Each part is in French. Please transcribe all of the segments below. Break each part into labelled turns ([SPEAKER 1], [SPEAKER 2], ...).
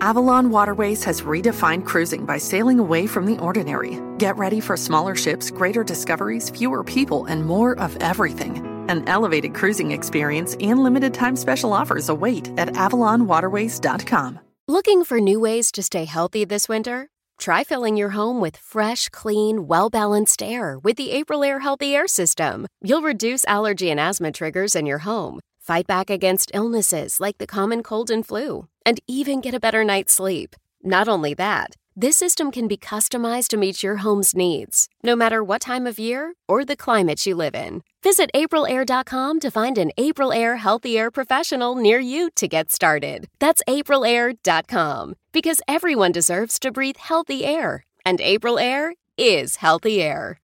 [SPEAKER 1] Avalon Waterways has redefined cruising by sailing away from the ordinary. Get ready for smaller ships, greater discoveries, fewer people, and more of everything. An elevated cruising experience and limited time special offers await at avalonwaterways.com.
[SPEAKER 2] Looking for new ways to stay healthy this winter? Try filling your home with fresh, clean, well balanced air with the April Air Healthy Air System. You'll reduce allergy and asthma triggers in your home, fight back against illnesses like the common cold and flu, and even get a better night's sleep. Not only that, this system can be customized to meet your home's needs, no matter what time of year or the climate you live in. Visit aprilair.com to find an April Air Healthy Air professional near you to get started. That's aprilair.com because everyone deserves to breathe healthy air, and April Air is healthy air.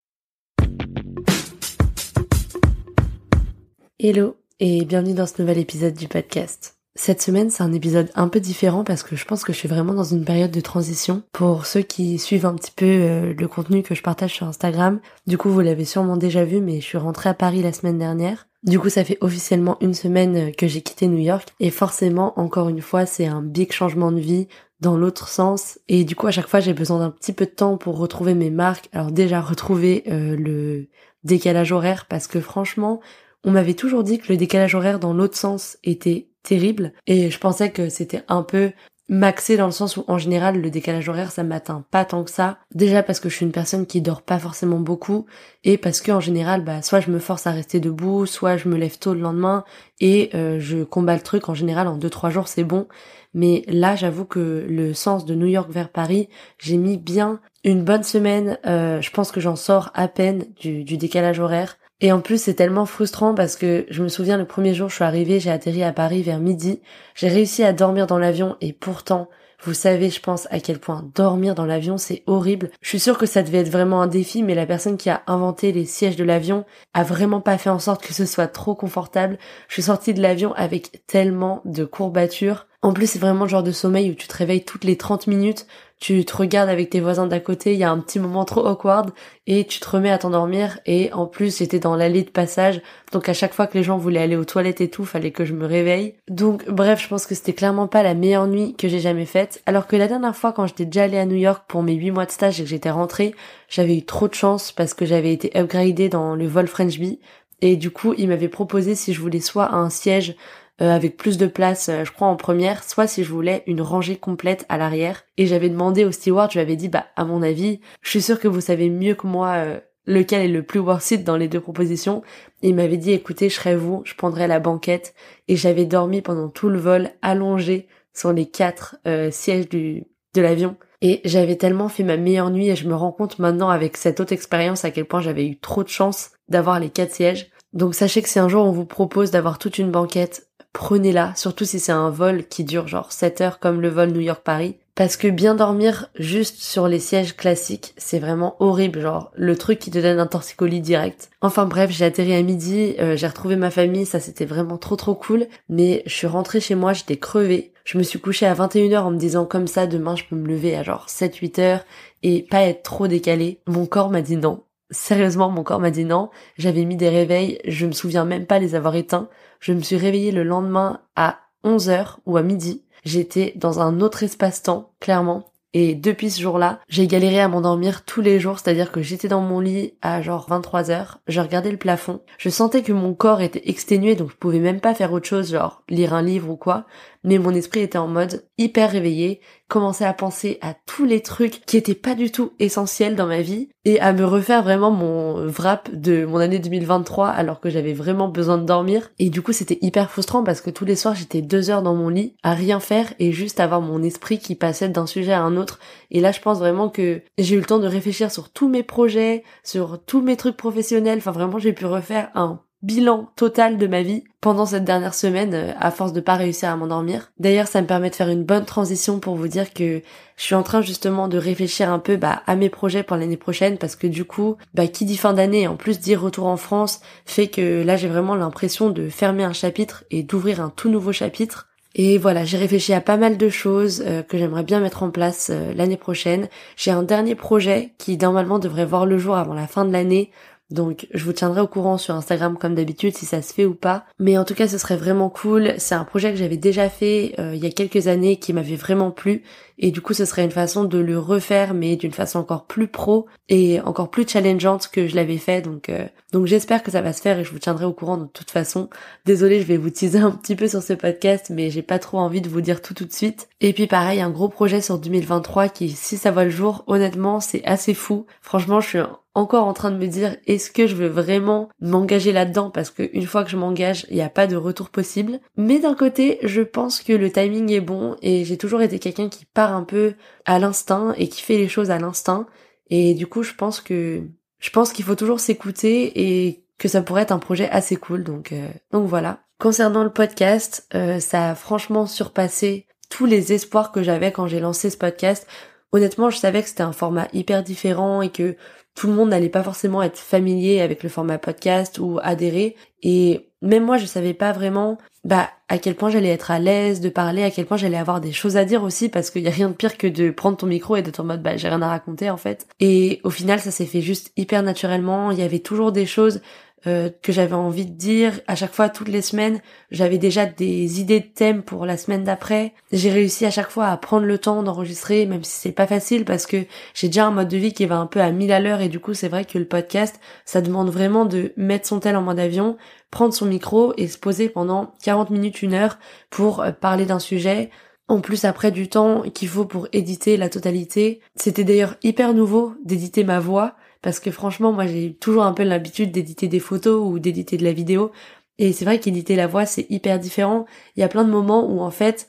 [SPEAKER 3] Hello et bienvenue dans ce nouvel épisode du podcast. Cette semaine, c'est un épisode un peu différent parce que je pense que je suis vraiment dans une période de transition. Pour ceux qui suivent un petit peu euh, le contenu que je partage sur Instagram, du coup, vous l'avez sûrement déjà vu, mais je suis rentrée à Paris la semaine dernière. Du coup, ça fait officiellement une semaine euh, que j'ai quitté New York et forcément, encore une fois, c'est un big changement de vie dans l'autre sens et du coup à chaque fois j'ai besoin d'un petit peu de temps pour retrouver mes marques alors déjà retrouver euh, le décalage horaire parce que franchement on m'avait toujours dit que le décalage horaire dans l'autre sens était terrible et je pensais que c'était un peu maxé dans le sens où en général le décalage horaire ça m'atteint pas tant que ça. Déjà parce que je suis une personne qui dort pas forcément beaucoup et parce que en général bah soit je me force à rester debout soit je me lève tôt le lendemain et euh, je combats le truc en général en deux trois jours c'est bon. Mais là j'avoue que le sens de New York vers Paris j'ai mis bien une bonne semaine euh, je pense que j'en sors à peine du décalage horaire et en plus, c'est tellement frustrant parce que je me souviens le premier jour, je suis arrivée, j'ai atterri à Paris vers midi. J'ai réussi à dormir dans l'avion et pourtant, vous savez, je pense à quel point dormir dans l'avion, c'est horrible. Je suis sûre que ça devait être vraiment un défi, mais la personne qui a inventé les sièges de l'avion a vraiment pas fait en sorte que ce soit trop confortable. Je suis sortie de l'avion avec tellement de courbatures. En plus, c'est vraiment le genre de sommeil où tu te réveilles toutes les 30 minutes tu te regardes avec tes voisins d'à côté, il y a un petit moment trop awkward et tu te remets à t'endormir et en plus j'étais dans l'allée de passage donc à chaque fois que les gens voulaient aller aux toilettes et tout, fallait que je me réveille. Donc bref, je pense que c'était clairement pas la meilleure nuit que j'ai jamais faite alors que la dernière fois quand j'étais déjà allée à New York pour mes 8 mois de stage et que j'étais rentrée, j'avais eu trop de chance parce que j'avais été upgradée dans le vol French Bee et du coup, il m'avait proposé si je voulais soit un siège euh, avec plus de place, euh, je crois en première, soit si je voulais une rangée complète à l'arrière. Et j'avais demandé au steward, je lui avais dit, bah à mon avis, je suis sûre que vous savez mieux que moi euh, lequel est le plus worth it dans les deux propositions. Il m'avait dit, écoutez, je serais vous, je prendrais la banquette. Et j'avais dormi pendant tout le vol allongé sur les quatre sièges du de l'avion. Et j'avais tellement fait ma meilleure nuit et je me rends compte maintenant avec cette autre expérience à quel point j'avais eu trop de chance d'avoir les quatre sièges. Donc sachez que si un jour on vous propose d'avoir toute une banquette prenez-la, surtout si c'est un vol qui dure genre 7 heures comme le vol New York-Paris, Parce que bien dormir juste sur les sièges classiques, c'est vraiment horrible, genre le truc qui te donne un torticolis direct. Enfin bref, j'ai atterri à midi, euh, j'ai retrouvé ma famille, ça c'était vraiment trop trop cool, mais je suis rentrée chez moi, j'étais crevée. Je me suis couchée à 21h en me disant comme ça, demain je peux me lever à genre 7-8 heures et pas être trop décalée. Mon corps m'a dit non. Sérieusement, mon corps m'a dit non. J'avais mis des réveils, je me souviens même pas les avoir éteints. Je me suis réveillée le lendemain à 11h ou à midi. J'étais dans un autre espace-temps, clairement. Et depuis ce jour-là, j'ai galéré à m'endormir tous les jours, c'est-à-dire que j'étais dans mon lit à genre 23 heures, je regardais le plafond, je sentais que mon corps était exténué donc je pouvais même pas faire autre chose, genre lire un livre ou quoi, mais mon esprit était en mode hyper réveillé, commençait à penser à tous les trucs qui étaient pas du tout essentiels dans ma vie et à me refaire vraiment mon wrap de mon année 2023 alors que j'avais vraiment besoin de dormir. Et du coup c'était hyper frustrant parce que tous les soirs j'étais deux heures dans mon lit à rien faire et juste avoir mon esprit qui passait d'un sujet à un autre. Et là je pense vraiment que j'ai eu le temps de réfléchir sur tous mes projets, sur tous mes trucs professionnels, enfin vraiment j'ai pu refaire un bilan total de ma vie pendant cette dernière semaine euh, à force de pas réussir à m'endormir. D'ailleurs, ça me permet de faire une bonne transition pour vous dire que je suis en train justement de réfléchir un peu bah, à mes projets pour l'année prochaine parce que du coup, bah, qui dit fin d'année en plus dire retour en France fait que là j'ai vraiment l'impression de fermer un chapitre et d'ouvrir un tout nouveau chapitre. Et voilà, j'ai réfléchi à pas mal de choses euh, que j'aimerais bien mettre en place euh, l'année prochaine. J'ai un dernier projet qui normalement devrait voir le jour avant la fin de l'année donc je vous tiendrai au courant sur Instagram comme d'habitude si ça se fait ou pas. Mais en tout cas ce serait vraiment cool. C'est un projet que j'avais déjà fait euh, il y a quelques années qui m'avait vraiment plu. Et du coup ce serait une façon de le refaire mais d'une façon encore plus pro et encore plus challengeante que je l'avais fait. Donc euh, donc j'espère que ça va se faire et je vous tiendrai au courant de toute façon. Désolée je vais vous teaser un petit peu sur ce podcast mais j'ai pas trop envie de vous dire tout tout de suite. Et puis pareil un gros projet sur 2023 qui si ça voit le jour honnêtement c'est assez fou. Franchement je suis encore en train de me dire est-ce que je veux vraiment m'engager là-dedans? Parce que une fois que je m'engage, il n'y a pas de retour possible. Mais d'un côté, je pense que le timing est bon et j'ai toujours été quelqu'un qui part un peu à l'instinct et qui fait les choses à l'instinct. Et du coup, je pense que je pense qu'il faut toujours s'écouter et que ça pourrait être un projet assez cool. Donc euh, donc voilà. Concernant le podcast, euh, ça a franchement surpassé tous les espoirs que j'avais quand j'ai lancé ce podcast. Honnêtement, je savais que c'était un format hyper différent et que tout le monde n'allait pas forcément être familier avec le format podcast ou adhérer. Et même moi, je savais pas vraiment bah à quel point j'allais être à l'aise de parler, à quel point j'allais avoir des choses à dire aussi, parce qu'il y a rien de pire que de prendre ton micro et d'être en mode bah j'ai rien à raconter en fait. Et au final, ça s'est fait juste hyper naturellement. Il y avait toujours des choses euh, que j'avais envie de dire. À chaque fois, toutes les semaines, j'avais déjà des idées de thèmes pour la semaine d'après. J'ai réussi à chaque fois à prendre le temps d'enregistrer, même si c'est pas facile parce que j'ai déjà un mode de vie qui va un peu à 1000 à l'heure et du coup, c'est vrai que le podcast, ça demande vraiment de mettre son tel en mode avion, prendre son micro et se poser pendant 40 minutes, une heure pour euh, parler d'un sujet. En plus, après du temps qu'il faut pour éditer la totalité. C'était d'ailleurs hyper nouveau d'éditer ma voix parce que franchement, moi j'ai toujours un peu l'habitude d'éditer des photos ou d'éditer de la vidéo. Et c'est vrai qu'éditer la voix, c'est hyper différent. Il y a plein de moments où en fait,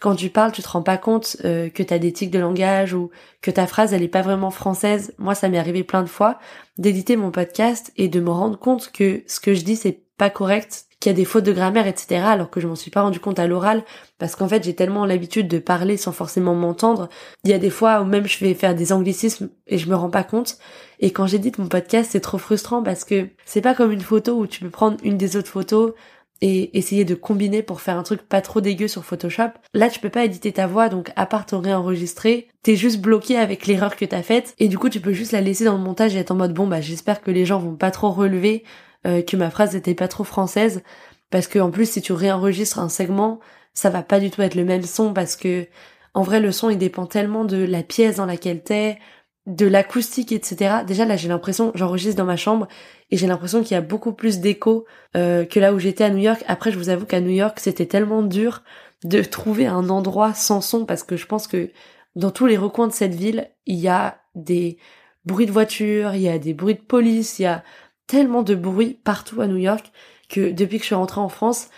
[SPEAKER 3] quand tu parles, tu te rends pas compte euh, que t'as des tics de langage ou que ta phrase elle est pas vraiment française. Moi, ça m'est arrivé plein de fois d'éditer mon podcast et de me rendre compte que ce que je dis c'est pas correct qu'il y a des fautes de grammaire, etc. Alors que je m'en suis pas rendu compte à l'oral parce qu'en fait j'ai tellement l'habitude de parler sans forcément m'entendre. Il y a des fois où même je vais faire des anglicismes et je me rends pas compte. Et quand j'édite mon podcast, c'est trop frustrant parce que c'est pas comme une photo où tu peux prendre une des autres photos et essayer de combiner pour faire un truc pas trop dégueu sur Photoshop. Là, tu peux pas éditer ta voix, donc à part ton réenregistrer, t'es juste bloqué avec l'erreur que t'as faite, et du coup, tu peux juste la laisser dans le montage et être en mode bon, bah, j'espère que les gens vont pas trop relever euh, que ma phrase était pas trop française. Parce que en plus si tu réenregistres un segment ça va pas du tout être le même son parce que en vrai le son il dépend tellement de la pièce dans laquelle t'es de l'acoustique etc déjà là j'ai l'impression j'enregistre dans ma chambre et j'ai l'impression qu'il y a beaucoup plus d'écho euh, que là où j'étais à New York. Après je vous avoue qu'à New York c'était tellement dur de trouver un endroit sans son parce que je pense que dans tous les recoins de cette ville il y a des bruits de voiture il y a des bruits de police il y a tellement de bruit partout à New York que depuis que je suis rentrée en France,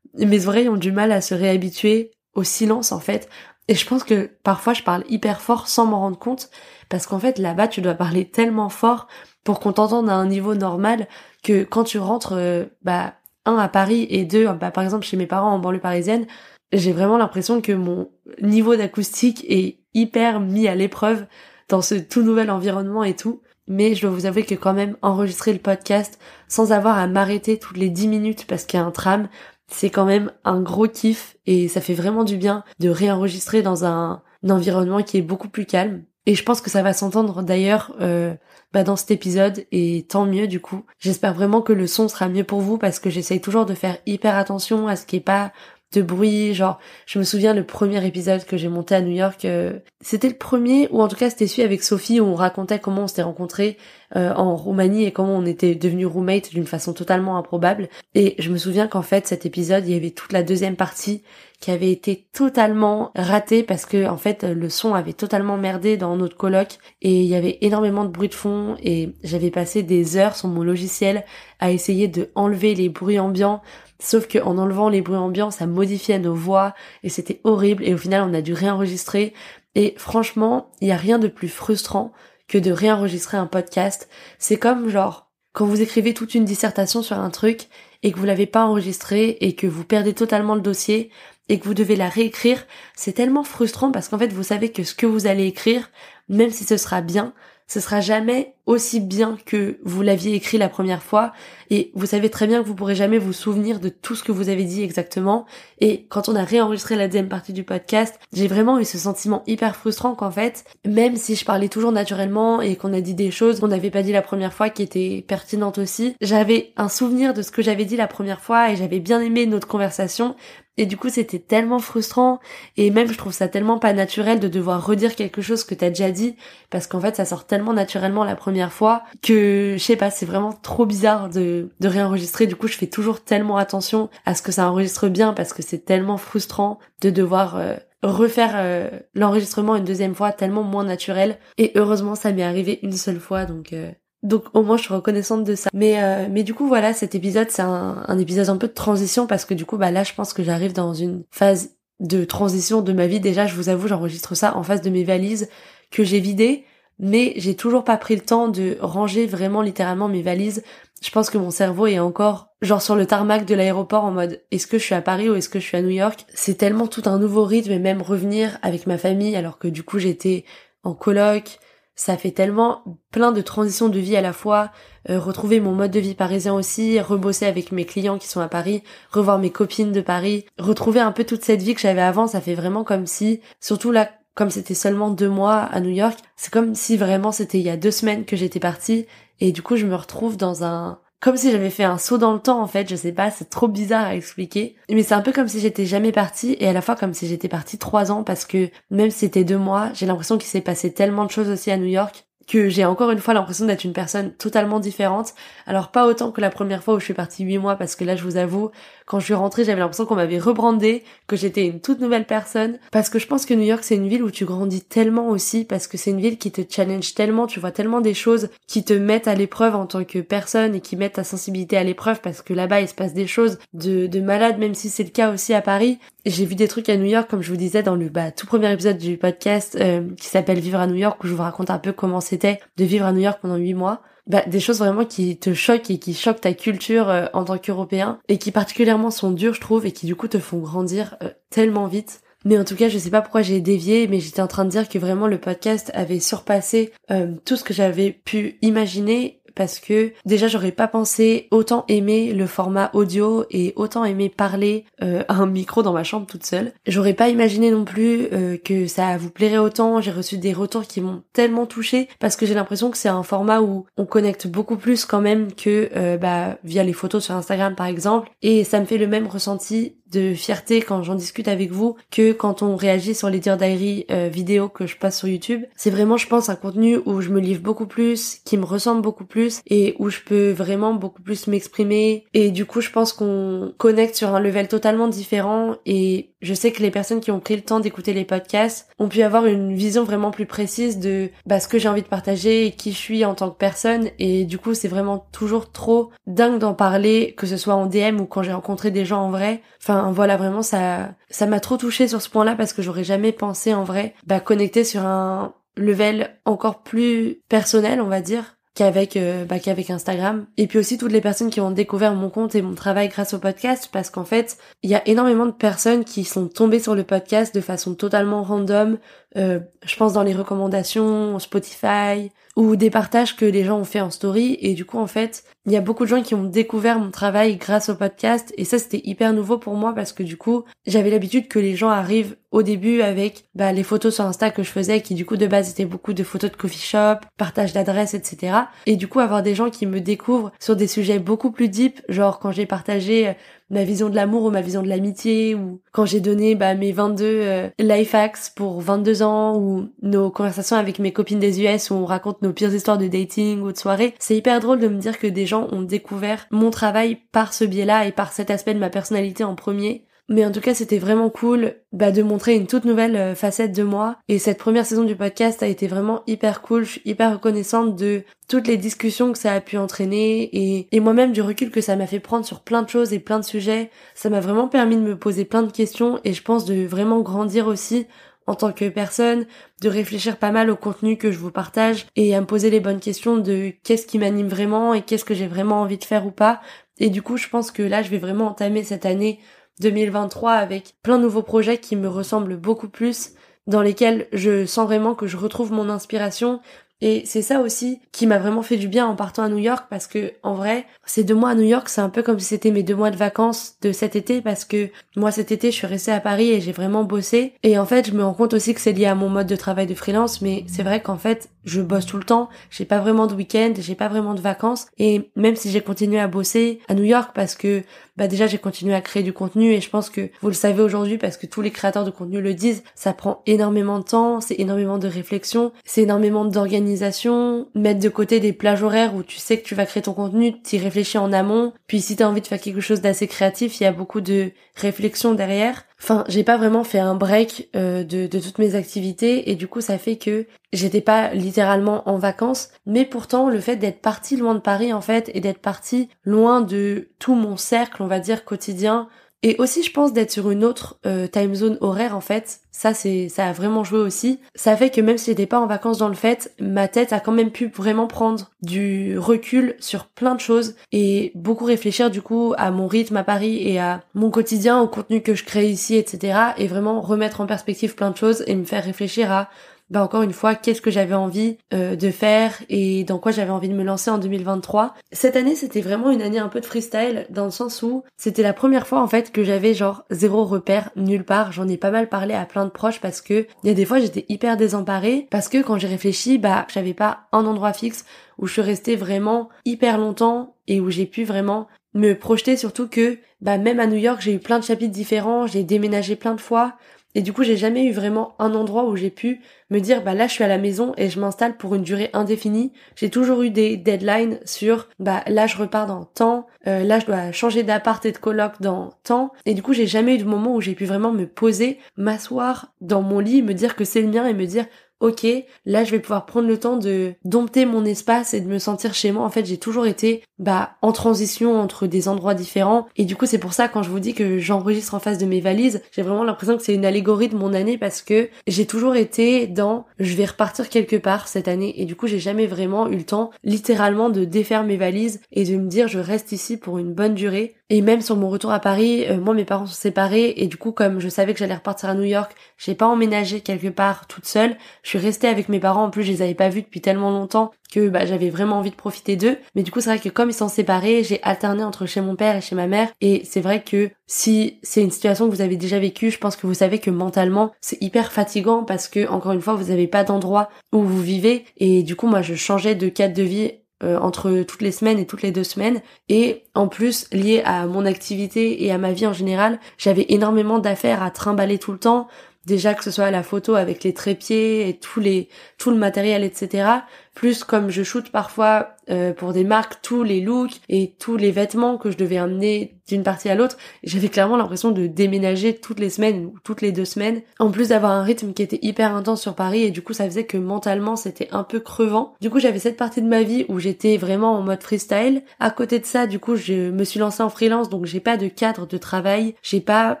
[SPEAKER 3] mes oreilles ont du mal à se réhabituer au silence en fait. Et je pense que parfois je parle hyper fort sans m'en rendre compte parce qu'en fait là-bas tu dois parler tellement fort pour qu'on t'entende à un niveau normal que quand tu rentres euh, bah un à Paris et deux bah, par exemple chez mes parents en banlieue parisienne, j'ai vraiment l'impression que mon niveau d'acoustique est hyper mis à l'épreuve dans ce tout nouvel environnement et tout. Mais je dois vous avouer que quand même enregistrer le podcast sans avoir à m'arrêter toutes les 10 minutes parce qu'il y a un tram, c'est quand même un gros kiff et ça fait vraiment du bien de réenregistrer dans un, environnement qui est beaucoup plus calme. Et je pense que ça va s'entendre d'ailleurs euh, bah, dans cet épisode et tant mieux du coup. J'espère vraiment que le son sera mieux pour vous parce que j'essaye toujours de faire hyper attention à ce qui est pas de bruit, genre je me souviens le premier épisode que j'ai monté à New York, euh, c'était le premier ou en tout cas c'était celui avec Sophie où on racontait comment on s'était rencontrés euh, en Roumanie et comment on était devenus roommates d'une façon totalement improbable. Et je me souviens qu'en fait cet épisode, il y avait toute la deuxième partie qui avait été totalement ratée parce que en fait le son avait totalement merdé dans notre coloc et il y avait énormément de bruit de fond et j'avais passé des heures sur mon logiciel à essayer de enlever les bruits ambiants Sauf qu'en enlevant les bruits ambiants, ça modifiait nos voix et c'était horrible et au final on a dû réenregistrer. Et franchement, il n'y a rien de plus frustrant que de réenregistrer un podcast. C'est comme genre quand vous écrivez toute une dissertation sur un truc et que vous l'avez pas enregistré et que vous perdez totalement le dossier et que vous devez la réécrire, c'est tellement frustrant parce qu'en fait vous savez que ce que vous allez écrire, même si ce sera bien, ce sera jamais aussi bien que vous l'aviez écrit la première fois. Et vous savez très bien que vous pourrez jamais vous souvenir de tout ce que vous avez dit exactement. Et quand on a réenregistré la deuxième partie du podcast, j'ai vraiment eu ce sentiment hyper frustrant qu'en fait, même si je parlais toujours naturellement et qu'on a dit des choses qu'on n'avait pas dit la première fois qui étaient pertinentes aussi, j'avais un souvenir de ce que j'avais dit la première fois et j'avais bien aimé notre conversation et du coup, c'était tellement frustrant. Et même, je trouve ça tellement pas naturel de devoir redire quelque chose que t'as déjà dit. Parce qu'en fait, ça sort tellement naturellement la première fois que, je sais pas, c'est vraiment trop bizarre de, de réenregistrer. Du coup, je fais toujours tellement attention à ce que ça enregistre bien parce que c'est tellement frustrant de devoir euh, refaire euh, l'enregistrement une deuxième fois tellement moins naturel. Et heureusement, ça m'est arrivé une seule fois. Donc, euh, donc au moins je suis reconnaissante de ça. Mais euh, mais du coup voilà cet épisode c'est un, un, épisode un peu de transition parce que du coup bah là je pense que j'arrive dans une phase de transition de ma vie. Déjà je vous avoue j'enregistre ça en face de mes valises que j'ai vidées, mais j'ai toujours pas pris le temps de ranger vraiment littéralement mes valises. Je pense que mon cerveau est encore genre sur le tarmac de l'aéroport en mode est-ce que je suis à Paris ou est-ce que je suis à New York? C'est tellement tout un nouveau rythme et même revenir avec ma famille alors que du coup j'étais en coloc ça fait tellement plein de transitions de vie à la fois, euh, retrouver mon mode de vie parisien aussi, rebosser avec mes clients qui sont à Paris, revoir mes copines de Paris, retrouver un peu toute cette vie que j'avais avant, ça fait vraiment comme si, surtout là, comme c'était seulement deux mois à New York, c'est comme si vraiment c'était il y a deux semaines que j'étais partie, et du coup je me retrouve dans un, comme si j'avais fait un saut dans le temps en fait, je sais pas, c'est trop bizarre à expliquer. Mais c'est un peu comme si j'étais jamais partie et à la fois comme si j'étais partie trois ans parce que même si c'était deux mois, j'ai l'impression qu'il s'est passé tellement de choses aussi à New York que j'ai encore une fois l'impression d'être une personne totalement différente. Alors pas autant que la première fois où je suis partie huit mois parce que là je vous avoue, quand je suis rentrée, j'avais l'impression qu'on m'avait rebrandé, que j'étais une toute nouvelle personne. Parce que je pense que New York, c'est une ville où tu grandis tellement aussi, parce que c'est une ville qui te challenge tellement, tu vois tellement des choses qui te mettent à l'épreuve en tant que personne et qui mettent ta sensibilité à l'épreuve, parce que là-bas, il se passe des choses de, de même si c'est le cas aussi à Paris. J'ai vu des trucs à New York, comme je vous disais dans le bah, tout premier épisode du podcast euh, qui s'appelle Vivre à New York, où je vous raconte un peu comment de vivre à New York pendant huit mois bah, des choses vraiment qui te choquent et qui choquent ta culture euh, en tant qu'Européen et qui particulièrement sont dures, je trouve, et qui du coup te font grandir euh, tellement vite. Mais en tout cas, je sais pas pourquoi j'ai dévié, mais j'étais en train de dire que vraiment le podcast avait surpassé euh, tout ce que j'avais pu imaginer parce que déjà j'aurais pas pensé autant aimer le format audio et autant aimer parler euh, à un micro dans ma chambre toute seule. J'aurais pas imaginé non plus euh, que ça vous plairait autant. J'ai reçu des retours qui m'ont tellement touché parce que j'ai l'impression que c'est un format où on connecte beaucoup plus quand même que euh, bah via les photos sur Instagram par exemple et ça me fait le même ressenti de fierté quand j'en discute avec vous que quand on réagit sur les Dear Diary euh, que je passe sur YouTube. C'est vraiment, je pense, un contenu où je me livre beaucoup plus, qui me ressemble beaucoup plus et où je peux vraiment beaucoup plus m'exprimer. Et du coup, je pense qu'on connecte sur un level totalement différent et je sais que les personnes qui ont pris le temps d'écouter les podcasts ont pu avoir une vision vraiment plus précise de bah, ce que j'ai envie de partager et qui je suis en tant que personne. Et du coup, c'est vraiment toujours trop dingue d'en parler, que ce soit en DM ou quand j'ai rencontré des gens en vrai. Enfin, voilà, vraiment, ça, ça m'a trop touché sur ce point-là parce que j'aurais jamais pensé en vrai, bah, connecter sur un level encore plus personnel, on va dire qu'avec euh, bah, qu'avec Instagram. Et puis aussi toutes les personnes qui ont découvert mon compte et mon travail grâce au podcast parce qu'en fait il y a énormément de personnes qui sont tombées sur le podcast de façon totalement random euh, je pense dans les recommandations Spotify ou des partages que les gens ont fait en story. Et du coup en fait il y a beaucoup de gens qui ont découvert mon travail grâce au podcast. Et ça c'était hyper nouveau pour moi parce que du coup j'avais l'habitude que les gens arrivent au début avec bah, les photos sur Insta que je faisais qui du coup de base étaient beaucoup de photos de coffee shop, partage d'adresses etc. Et du coup avoir des gens qui me découvrent sur des sujets beaucoup plus deep genre quand j'ai partagé ma vision de l'amour ou ma vision de l'amitié ou quand j'ai donné bah, mes 22 euh, life hacks pour 22 ans ou nos conversations avec mes copines des US où on raconte nos pires histoires de dating ou de soirée. C'est hyper drôle de me dire que des gens ont découvert mon travail par ce biais-là et par cet aspect de ma personnalité en premier mais en tout cas, c'était vraiment cool bah, de montrer une toute nouvelle euh, facette de moi. Et cette première saison du podcast a été vraiment hyper cool. Je suis hyper reconnaissante de toutes les discussions que ça a pu entraîner et, et moi-même du recul que ça m'a fait prendre sur plein de choses et plein de sujets. Ça m'a vraiment permis de me poser plein de questions et je pense de vraiment grandir aussi en tant que personne, de réfléchir pas mal au contenu que je vous partage et à me poser les bonnes questions de qu'est-ce qui m'anime vraiment et qu'est-ce que j'ai vraiment envie de faire ou pas. Et du coup, je pense que là, je vais vraiment entamer cette année 2023 avec plein de nouveaux projets qui me ressemblent beaucoup plus, dans lesquels je sens vraiment que je retrouve mon inspiration et c'est ça aussi qui m'a vraiment fait du bien en partant à New York parce que en vrai, ces deux mois à New York, c'est un peu comme si c'était mes deux mois de vacances de cet été parce que moi cet été, je suis restée à Paris et j'ai vraiment bossé. Et en fait, je me rends compte aussi que c'est lié à mon mode de travail de freelance, mais c'est vrai qu'en fait, je bosse tout le temps, j'ai pas vraiment de week-end, j'ai pas vraiment de vacances. Et même si j'ai continué à bosser à New York parce que bah déjà j'ai continué à créer du contenu et je pense que vous le savez aujourd'hui parce que tous les créateurs de contenu le disent, ça prend énormément de temps, c'est énormément de réflexion, c'est énormément d'organisation, mettre de côté des plages horaires où tu sais que tu vas créer ton contenu, t'y réfléchis en amont, puis si t'as envie de faire quelque chose d'assez créatif, il y a beaucoup de réflexion derrière. Enfin, j'ai pas vraiment fait un break euh, de, de, toutes mes activités et du coup ça fait que j'étais pas littéralement en vacances, mais pourtant le fait d'être parti loin de Paris en fait et d'être parti loin de tout mon cercle, on va dire quotidien, et aussi, je pense d'être sur une autre euh, time zone horaire en fait. Ça, c'est, ça a vraiment joué aussi. Ça fait que même si j'étais pas en vacances dans le fait, ma tête a quand même pu vraiment prendre du recul sur plein de choses et beaucoup réfléchir du coup à mon rythme à Paris et à mon quotidien, au contenu que je crée ici, etc. Et vraiment remettre en perspective plein de choses et me faire réfléchir à bah encore une fois, qu'est-ce que j'avais envie euh, de faire et dans quoi j'avais envie de me lancer en 2023. Cette année, c'était vraiment une année un peu de freestyle dans le sens où c'était la première fois en fait que j'avais genre zéro repère nulle part. J'en ai pas mal parlé à plein de proches parce que il y a des fois j'étais hyper désemparée parce que quand j'ai réfléchi, bah j'avais pas un endroit fixe où je suis restée vraiment hyper longtemps et où j'ai pu vraiment me projeter surtout que bah même à New York j'ai eu plein de chapitres différents, j'ai déménagé plein de fois, et du coup, j'ai jamais eu vraiment un endroit où j'ai pu me dire, bah là, je suis à la maison et je m'installe pour une durée indéfinie. J'ai toujours eu des deadlines sur, bah là, je repars dans temps, euh, là, je dois changer d'appart et de coloc dans temps. Et du coup, j'ai jamais eu de moment où j'ai pu vraiment me poser, m'asseoir dans mon lit, me dire que c'est le mien et me dire, ok, là je vais pouvoir prendre le temps de dompter mon espace et de me sentir chez moi. En fait, j'ai toujours été bah en transition entre des endroits différents. Et du coup c'est pour ça quand je vous dis que j'enregistre en face de mes valises, j'ai vraiment l'impression que c'est une allégorie de mon année parce que j'ai toujours été dans je vais repartir quelque part cette année. Et du coup j'ai jamais vraiment eu le temps littéralement de défaire mes valises et de me dire je reste ici pour une bonne durée et même sur mon retour à Paris, euh, moi mes parents sont séparés et du coup comme je savais que j'allais repartir à New York, j'ai pas emménagé quelque part toute seule. Je suis restée avec mes parents. En plus, je les avais pas vus depuis tellement longtemps que bah, j'avais vraiment envie de profiter d'eux. Mais du coup, c'est vrai que comme ils sont séparés, j'ai alterné entre chez mon père et chez ma mère. Et c'est vrai que si c'est une situation que vous avez déjà vécue, je pense que vous savez que mentalement, c'est hyper fatigant parce que encore une fois, vous n'avez pas d'endroit où vous vivez. Et du coup, moi, je changeais de cadre de vie euh, entre toutes les semaines et toutes les deux semaines. Et en plus, lié à mon activité et à ma vie en général, j'avais énormément d'affaires à trimballer tout le temps. Déjà que ce soit la photo avec les trépieds et tous les, tout le matériel, etc. Plus comme je shoot parfois euh, pour des marques tous les looks et tous les vêtements que je devais amener d'une partie à l'autre, j'avais clairement l'impression de déménager toutes les semaines ou toutes les deux semaines. En plus d'avoir un rythme qui était hyper intense sur Paris et du coup ça faisait que mentalement c'était un peu crevant. Du coup j'avais cette partie de ma vie où j'étais vraiment en mode freestyle. À côté de ça, du coup je me suis lancée en freelance donc j'ai pas de cadre de travail, j'ai pas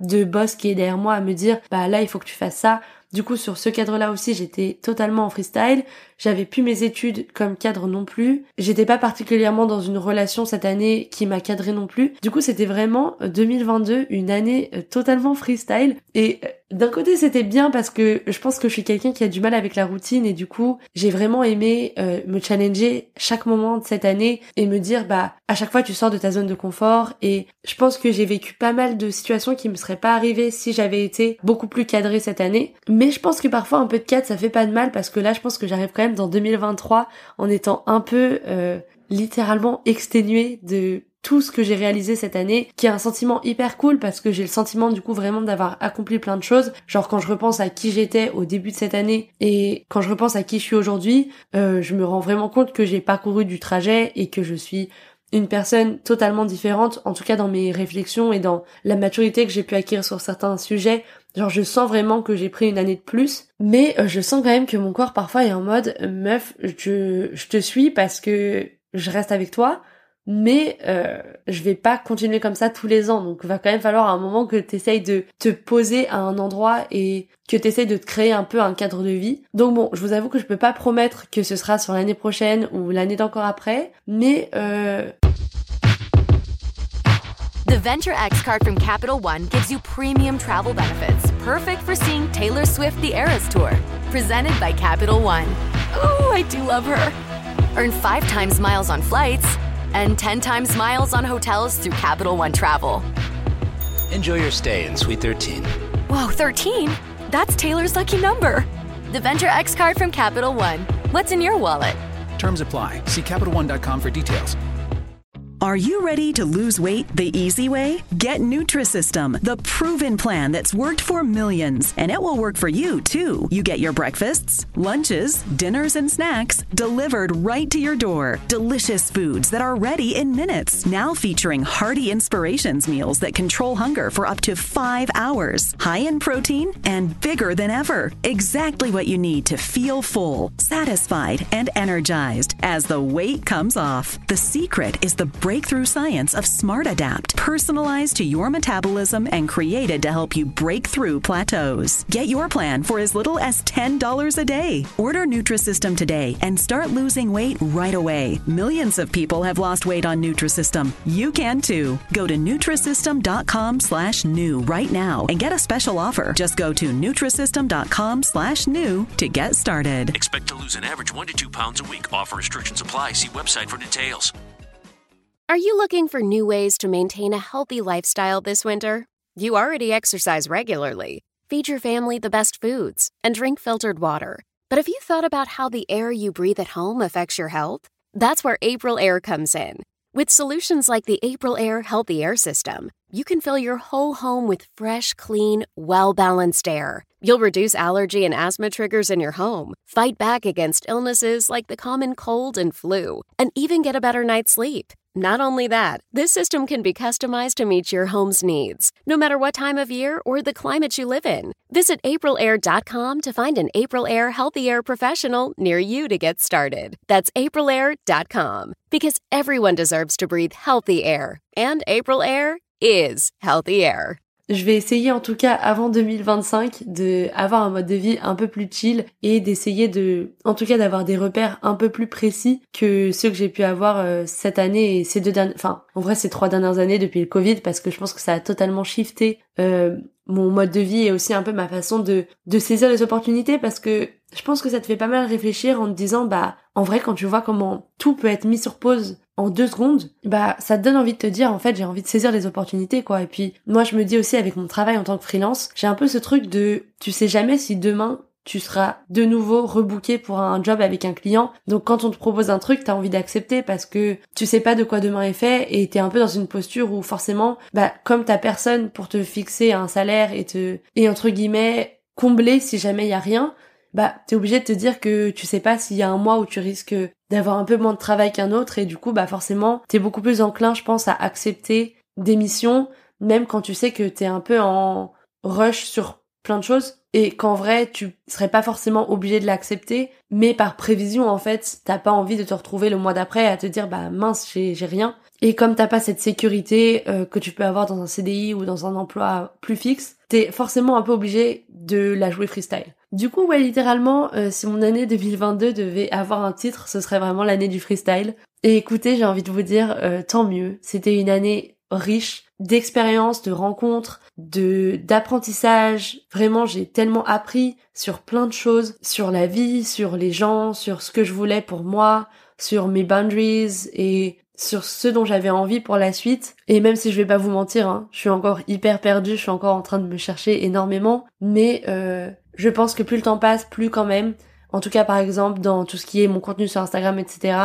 [SPEAKER 3] de boss qui est derrière moi à me dire bah là il faut que tu fasses ça, du coup, sur ce cadre-là aussi, j'étais totalement en freestyle. J'avais plus mes études comme cadre non plus. J'étais pas particulièrement dans une relation cette année qui m'a cadré non plus. Du coup, c'était vraiment 2022, euh, une année euh, totalement freestyle. Et euh, d'un côté c'était bien parce que je pense que je suis quelqu'un qui a du mal avec la routine et du coup j'ai vraiment aimé me challenger chaque moment de cette année et me dire bah à chaque fois tu sors de ta zone de confort et je pense que j'ai vécu pas mal de situations qui me seraient pas arrivées si j'avais été beaucoup plus cadrée cette année mais je pense que parfois un peu de cadre ça fait pas de mal parce que là je pense que j'arrive quand dans 2023 en étant un peu euh, littéralement exténuée de tout ce que j'ai réalisé cette année, qui est un sentiment hyper cool parce que j'ai le sentiment du coup vraiment d'avoir accompli plein de choses. Genre quand je repense à qui j'étais au début de cette année et quand je repense à qui je suis aujourd'hui, euh, je me rends vraiment compte que j'ai parcouru du trajet et que je suis une personne totalement différente, en tout cas dans mes réflexions et dans la maturité que j'ai pu acquérir sur certains sujets. Genre je sens vraiment que j'ai pris une année de plus, mais euh, je sens quand même que mon corps parfois est en mode meuf, je, je te suis parce que je reste avec toi, mais euh, je vais pas continuer comme ça tous les ans. Donc va quand même falloir à un moment que tu essayes de te poser à un endroit et que tu essayes de te créer un peu un cadre de vie. Donc bon, je vous avoue que je peux pas promettre que ce sera sur l'année prochaine ou l'année d'encore après, mais euh...
[SPEAKER 4] The Venture X card from Capital One gives you premium travel benefits, perfect for seeing Taylor Swift the Eras Tour, presented by Capital One. Ooh, I do love her. Earn five times miles on flights and 10 times miles on hotels through Capital One Travel.
[SPEAKER 5] Enjoy your stay in Suite 13.
[SPEAKER 4] Whoa, 13? That's Taylor's lucky number. The Venture X card from Capital One. What's in your wallet?
[SPEAKER 5] Terms apply. See CapitalOne.com for details.
[SPEAKER 6] Are you ready to lose weight the easy way? Get Nutrisystem, the proven plan that's worked for millions, and it will work for you too. You get your breakfasts, lunches, dinners, and snacks delivered right to your door. Delicious foods that are ready in minutes. Now featuring hearty inspirations meals that control hunger for up to five hours. High in protein and bigger than ever. Exactly what you need to feel full, satisfied, and energized as the weight comes off. The secret is the breakthrough science of Smart Adapt, personalized to your metabolism and created to help you break through plateaus. Get your plan for as little as $10 a day. Order Nutrisystem today and start losing weight right away. Millions of people have lost weight on Nutrisystem. You can too. Go to Nutrisystem.com slash new right now and get a special offer. Just go to Nutrisystem.com slash new to get started.
[SPEAKER 7] Expect to lose an average one to two pounds a week. Offer restrictions apply. See website for details.
[SPEAKER 2] Are you looking for new ways to maintain a healthy lifestyle this winter? You already exercise regularly, feed your family the best foods, and drink filtered water. But have you thought about how the air you breathe at home affects your health? That's where April Air comes in. With solutions like the April Air Healthy Air System, you can fill your whole home with fresh, clean, well balanced air. You'll reduce allergy and asthma triggers in your home, fight back against illnesses like the common cold and flu, and even get a better night's sleep. Not only that, this system can be customized to meet your home's needs, no matter what time of year or the climate you live in. Visit aprilair.com to find an April Air Healthy Air professional near you to get started. That's aprilair.com because everyone deserves to breathe healthy air, and April Air is healthy air.
[SPEAKER 3] Je vais essayer en tout cas avant 2025 de avoir un mode de vie un peu plus chill et d'essayer de, en tout cas d'avoir des repères un peu plus précis que ceux que j'ai pu avoir euh, cette année et ces deux dernières, enfin en vrai ces trois dernières années depuis le Covid parce que je pense que ça a totalement shifté euh, mon mode de vie et aussi un peu ma façon de de saisir les opportunités parce que je pense que ça te fait pas mal réfléchir en te disant bah en vrai quand tu vois comment tout peut être mis sur pause en deux secondes, bah ça te donne envie de te dire en fait j'ai envie de saisir les opportunités quoi. Et puis moi je me dis aussi avec mon travail en tant que freelance, j'ai un peu ce truc de tu sais jamais si demain tu seras de nouveau rebooké pour un job avec un client. Donc quand on te propose un truc, t'as envie d'accepter parce que tu sais pas de quoi demain est fait et t'es un peu dans une posture où forcément, bah comme t'as personne pour te fixer un salaire et te et entre guillemets combler si jamais il y a rien, bah t'es obligé de te dire que tu sais pas s'il y a un mois où tu risques d'avoir un peu moins de travail qu'un autre. Et du coup bah forcément t'es beaucoup plus enclin je pense à accepter des missions même quand tu sais que t'es un peu en rush sur plein de choses. Et qu'en vrai tu serais pas forcément obligé de l'accepter. Mais par prévision en fait t'as pas envie de te retrouver le mois d'après à te dire bah mince j'ai rien. Et comme t'as pas cette sécurité euh, que tu peux avoir dans un CDI ou dans un emploi plus fixe t'es forcément un peu obligé de la jouer freestyle du coup, ouais, littéralement, euh, si mon année 2022 devait avoir un titre, ce serait vraiment l'année du freestyle. Et écoutez, j'ai envie de vous dire, euh, tant mieux. C'était une année riche d'expériences, de rencontres, de d'apprentissage. Vraiment, j'ai tellement appris sur plein de choses, sur la vie, sur les gens, sur ce que je voulais pour moi, sur mes boundaries et sur ce dont j'avais envie pour la suite. Et même si je vais pas vous mentir, hein, je suis encore hyper perdue, je suis encore en train de me chercher énormément, mais euh, je pense que plus le temps passe, plus quand même, en tout cas par exemple dans tout ce qui est mon contenu sur Instagram, etc.,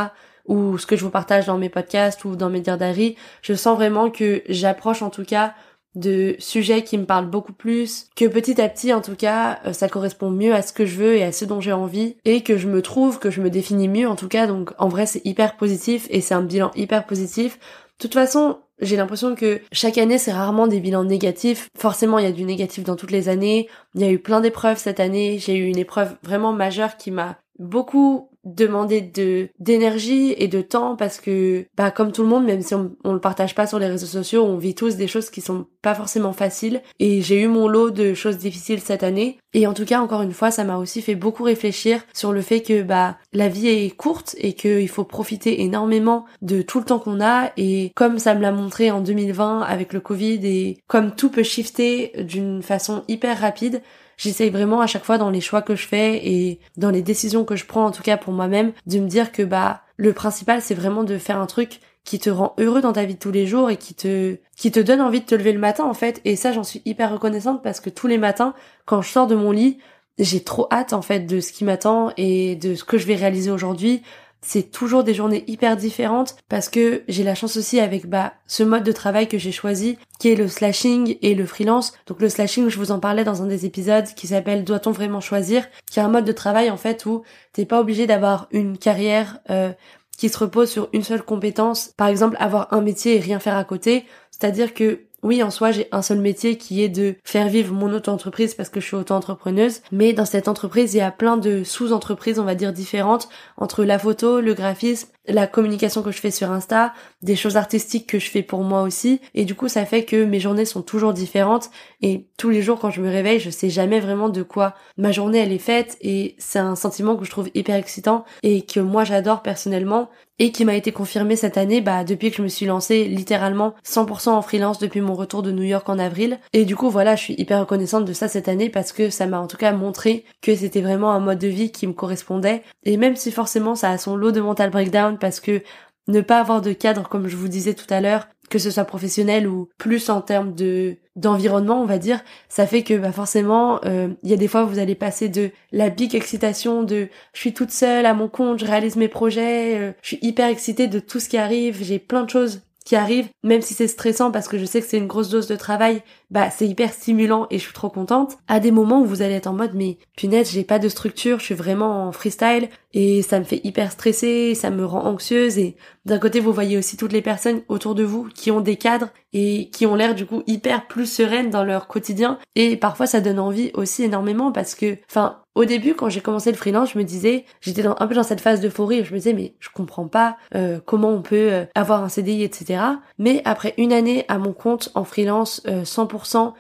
[SPEAKER 3] ou ce que je vous partage dans mes podcasts ou dans mes diaries, je sens vraiment que j'approche en tout cas de sujets qui me parlent beaucoup plus, que petit à petit en tout cas euh, ça correspond mieux à ce que je veux et à ce dont j'ai envie et que je me trouve, que je me définis mieux en tout cas donc en vrai c'est hyper positif et c'est un bilan hyper positif. De toute façon, j'ai l'impression que chaque année c'est rarement des bilans négatifs. Forcément, il y a du négatif dans toutes les années. Il y a eu plein d'épreuves cette année. J'ai eu une épreuve vraiment majeure qui m'a beaucoup demander de d'énergie et de temps parce que bah comme tout le monde même si on, on le partage pas sur les réseaux sociaux on vit tous des choses qui sont pas forcément faciles. Et j'ai eu mon lot de choses difficiles cette année. Et en tout cas encore une fois ça m'a aussi fait beaucoup réfléchir sur le fait que bah la vie est courte et qu'il faut profiter énormément de tout le temps qu'on a. Et comme ça me l'a montré en 2020 avec le Covid et comme tout peut shifter d'une façon hyper rapide j'essaye vraiment à chaque fois dans les choix que je fais et dans les décisions que je prends, en tout cas pour moi-même, de me dire que bah le principal c'est vraiment de faire un truc qui te rend heureux dans ta vie de tous les jours et qui te qui te donne envie de te lever le matin en fait. Et ça j'en suis hyper reconnaissante parce que tous les matins quand je sors de mon lit j'ai trop hâte en fait de ce qui m'attend et de ce que je vais réaliser aujourd'hui c'est toujours des journées hyper différentes parce que j'ai la chance aussi avec bah ce mode de travail que j'ai choisi qui est le slashing et le freelance. Donc le slashing, je vous en parlais dans un des épisodes qui s'appelle Doit-on vraiment choisir qui est un mode de travail en fait où t'es pas obligé d'avoir une carrière euh, qui se repose sur une seule compétence. Par exemple, avoir un métier et rien faire à côté. C'est-à-dire que oui, en soi, j'ai un seul métier qui est de faire vivre mon auto-entreprise parce que je suis auto-entrepreneuse. Mais dans cette entreprise, il y a plein de sous-entreprises, on va dire, différentes entre la photo, le graphisme, la communication que je fais sur Insta, des choses artistiques que je fais pour moi aussi. Et du coup, ça fait que mes journées sont toujours différentes. Et tous les jours, quand je me réveille, je sais jamais vraiment de quoi ma journée elle est faite. Et c'est un sentiment que je trouve hyper excitant et que moi j'adore personnellement et qui m'a été confirmé cette année bah depuis que je me suis lancée littéralement 100% en freelance depuis mon retour de New York en avril et du coup voilà je suis hyper reconnaissante de ça cette année parce que ça m'a en tout cas montré que c'était vraiment un mode de vie qui me correspondait et même si forcément ça a son lot de mental breakdown parce que ne pas avoir de cadre comme je vous disais tout à l'heure que ce soit professionnel ou plus en termes de d'environnement on va dire ça fait que bah forcément euh, il y a des fois vous allez passer de la big excitation de je suis toute seule à mon compte je réalise mes projets euh, je suis hyper excitée de tout ce qui arrive j'ai plein de choses qui arrivent même si c'est stressant parce que je sais que c'est une grosse dose de travail bah c'est hyper stimulant et je suis trop contente à des moments où vous allez être en mode mais punaise j'ai pas de structure je suis vraiment en freestyle et ça me fait hyper stresser ça me rend anxieuse et d'un côté vous voyez aussi toutes les personnes autour de vous qui ont des cadres et qui ont l'air du coup hyper plus sereines dans leur quotidien et parfois ça donne envie aussi énormément parce que enfin au début, quand j'ai commencé le freelance, je me disais, j'étais un peu dans cette phase d'euphorie, je me disais, mais je comprends pas euh, comment on peut euh, avoir un CDI, etc. Mais après une année à mon compte en freelance, 100% sans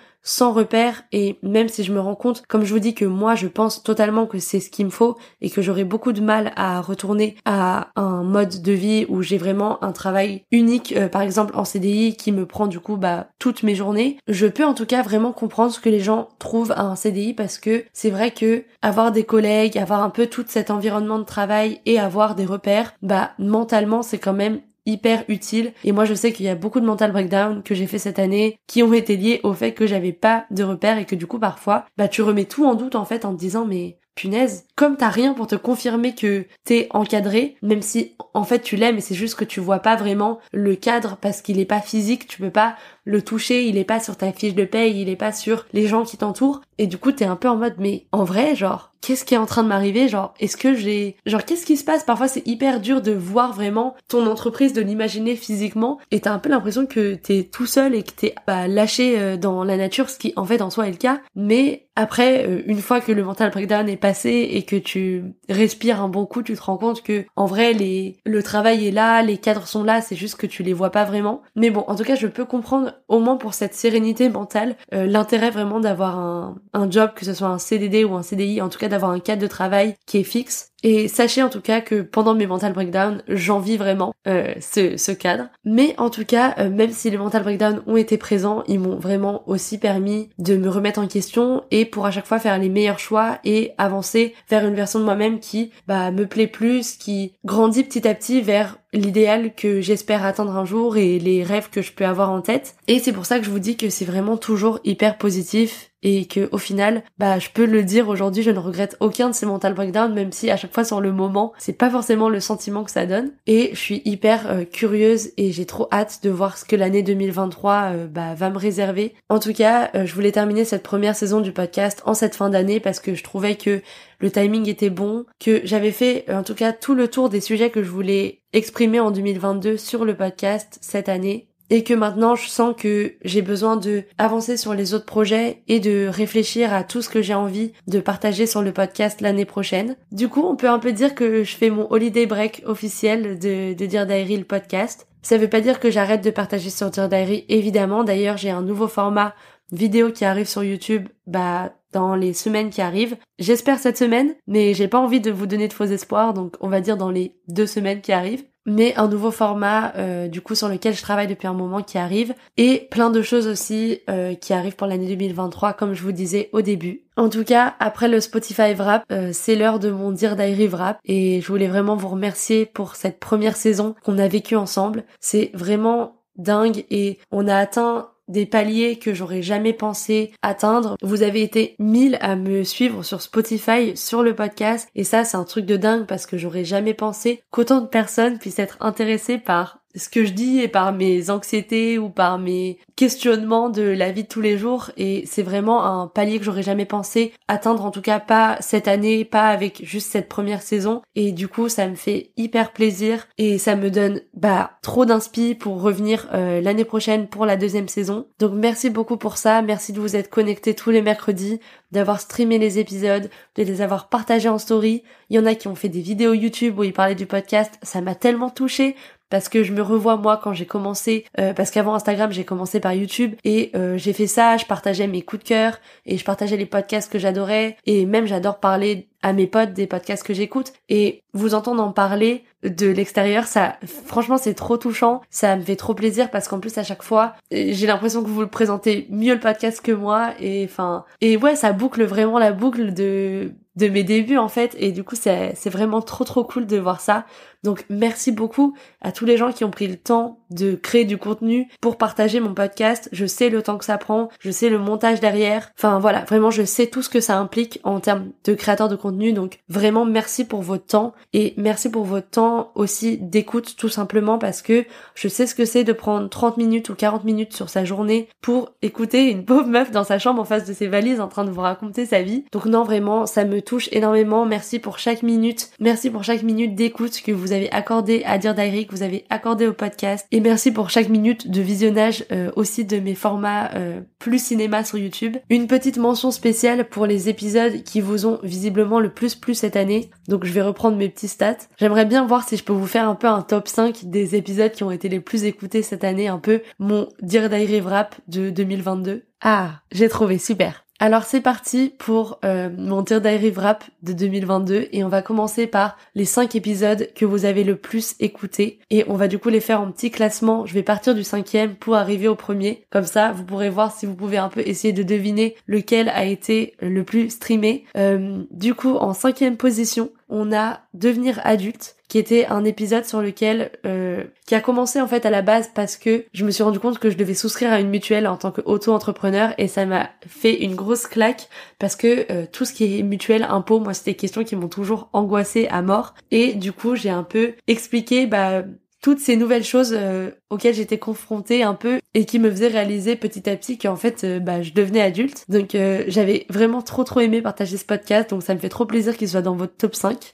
[SPEAKER 3] repère. Et même si je me rends compte, comme je vous dis que moi je pense totalement que c'est ce qu'il me faut et que j'aurais beaucoup de mal à retourner à un mode de vie où j'ai vraiment un travail unique, euh, par exemple en CDI qui me prend du coup bah toutes mes journées, je peux en tout cas vraiment comprendre ce que les gens trouvent à un CDI parce que c'est vrai que avoir des collègues, avoir un peu tout cet environnement de travail et avoir des repères, bah mentalement c'est quand même hyper utile. Et moi, je sais qu'il y a beaucoup de mental breakdown que j'ai fait cette année qui ont été liés au fait que j'avais pas de repères et que du coup, parfois, bah, tu remets tout en doute, en fait, en te disant, mais punaise, comme t'as rien pour te confirmer que t'es encadré, même si en fait tu l'aimes et c'est juste que tu vois pas vraiment le cadre parce qu'il est pas physique, tu peux pas le toucher, il est pas sur ta fiche de paye, il est pas sur les gens qui t'entourent et du coup t'es un peu en mode mais en vrai genre qu'est-ce qui est en train de m'arriver genre est-ce que j'ai genre qu'est-ce qui se passe? Parfois c'est hyper dur de voir vraiment ton entreprise de l'imaginer physiquement et t'as un peu l'impression que t'es tout seul et que t'es bah, lâché euh, dans la nature ce qui en fait en soi est le cas mais après, euh, une fois que le mental breakdown est passé et que tu respires un bon coup, tu te rends compte que en vrai, les, le travail est là, les cadres sont là, c'est juste que tu les vois pas vraiment. Mais bon, en tout cas, je peux comprendre, au moins pour cette sérénité mentale, euh, l'intérêt vraiment d'avoir un, un job, que ce soit un CDD ou un CDI, en tout cas d'avoir un cadre de travail qui est fixe. Et sachez en tout cas que pendant mes mental breakdowns, j'envie vraiment euh, ce, ce, cadre. Mais en tout cas, euh, même si les mental breakdowns ont été présents, ils m'ont vraiment aussi permis de me remettre en question et pour à chaque fois faire les meilleurs choix et avancer vers une version de moi-même qui bah, me plaît plus, qui grandit petit à petit vers l'idéal que j'espère atteindre un jour et les rêves que je peux avoir en tête. Et c'est pour ça que je vous dis que c'est vraiment toujours hyper positif et que au final, bah je peux le dire aujourd'hui, je ne regrette aucun de ces mental breakdowns, même si à chaque fois sur le moment, c'est pas forcément le sentiment que ça donne. Et je suis hyper euh, curieuse et j'ai trop hâte de voir ce que l'année 2023 euh, bah, va me réserver. En tout cas, euh, je voulais terminer cette première saison du podcast en cette fin d'année parce que je trouvais que le timing était bon, que j'avais fait en tout cas tout le tour des sujets que je voulais exprimer en 2022 sur le podcast cette année et que maintenant je sens que j'ai besoin de avancer sur les autres projets et de réfléchir à tout ce que j'ai envie de partager sur le podcast l'année prochaine. Du coup, on peut un peu dire que je fais mon holiday break officiel de, de Dear Diary le podcast. Ça veut pas dire que j'arrête de partager sur Dear Diary, évidemment. D'ailleurs, j'ai un nouveau format vidéo qui arrive sur YouTube, bah, dans les semaines qui arrivent. J'espère cette semaine, mais j'ai pas envie de vous donner de faux espoirs, donc on va dire dans les deux semaines qui arrivent mais un nouveau format euh, du coup sur lequel je travaille depuis un moment qui arrive et plein de choses aussi euh, qui arrivent pour l'année 2023 comme je vous disais au début. En tout cas, après le Spotify Wrap, euh, c'est l'heure de mon Dear Diary Wrap et je voulais vraiment vous remercier pour cette première saison qu'on a vécue ensemble. C'est vraiment dingue et on a atteint des paliers que j'aurais jamais pensé atteindre. Vous avez été 1000 à me suivre sur Spotify, sur le podcast, et ça c'est un truc de dingue parce que j'aurais jamais pensé qu'autant de personnes puissent être intéressées par ce que je dis et par mes anxiétés ou par mes questionnements de la vie de tous les jours. Et c'est vraiment un palier que j'aurais jamais pensé atteindre en tout cas pas cette année pas avec juste cette première saison. Et du coup ça me fait hyper plaisir et ça me donne bah trop d'inspi pour revenir euh, l'année prochaine pour la deuxième saison. Donc merci beaucoup pour ça. Merci de vous être connectés tous les mercredis d'avoir streamé les épisodes de les avoir partagés en story. Il y en a qui ont fait des vidéos YouTube où ils parlaient du podcast. Ça m'a tellement touché parce que je me revois moi quand j'ai commencé, euh, parce qu'avant Instagram j'ai commencé par YouTube et euh, j'ai fait ça, je partageais mes coups de cœur et je partageais les podcasts que j'adorais et même j'adore parler à mes potes des podcasts que j'écoute et vous entendre en parler de l'extérieur, ça, franchement, c'est trop touchant. Ça me fait trop plaisir parce qu'en plus, à chaque fois, j'ai l'impression que vous le présentez mieux le podcast que moi et enfin, et ouais, ça boucle vraiment la boucle de, de mes débuts en fait et du coup c'est c'est vraiment trop trop cool de voir ça. Donc merci beaucoup à tous les gens qui ont pris le temps de créer du contenu pour partager mon podcast. Je sais le temps que ça prend, je sais le montage derrière. Enfin voilà, vraiment je sais tout ce que ça implique en termes de créateur de contenu. Donc vraiment merci pour votre temps et merci pour votre temps aussi d'écoute tout simplement parce que je sais ce que c'est de prendre 30 minutes ou 40 minutes sur sa journée pour écouter une pauvre meuf dans sa chambre en face de ses valises en train de vous raconter sa vie. Donc non vraiment, ça me touche énormément. Merci pour chaque minute. Merci pour chaque minute d'écoute que vous avez accordé à Dire que vous avez accordé au podcast. Merci pour chaque minute de visionnage euh, aussi de mes formats euh, plus cinéma sur YouTube. Une petite mention spéciale pour les épisodes qui vous ont visiblement le plus plu cette année. Donc je vais reprendre mes petits stats. J'aimerais bien voir si je peux vous faire un peu un top 5 des épisodes qui ont été les plus écoutés cette année, un peu mon Dire Diary Wrap de 2022. Ah, j'ai trouvé, super. Alors c'est parti pour euh, mon tir Diary Wrap de 2022 et on va commencer par les 5 épisodes que vous avez le plus écoutés et on va du coup les faire en petit classement. Je vais partir du cinquième pour arriver au premier. Comme ça vous pourrez voir si vous pouvez un peu essayer de deviner lequel a été le plus streamé. Euh, du coup en cinquième position on a Devenir adulte, qui était un épisode sur lequel euh, qui a commencé en fait à la base parce que je me suis rendu compte que je devais souscrire à une mutuelle en tant qu'auto-entrepreneur et ça m'a fait une grosse claque parce que euh, tout ce qui est mutuelle, impôt, moi c'était des questions qui m'ont toujours angoissée à mort. Et du coup j'ai un peu expliqué bah toutes ces nouvelles choses euh, auxquelles j'étais confrontée un peu et qui me faisaient réaliser petit à petit qu'en fait euh, bah, je devenais adulte. Donc euh, j'avais vraiment trop trop aimé partager ce podcast donc ça me fait trop plaisir qu'il soit dans votre top 5.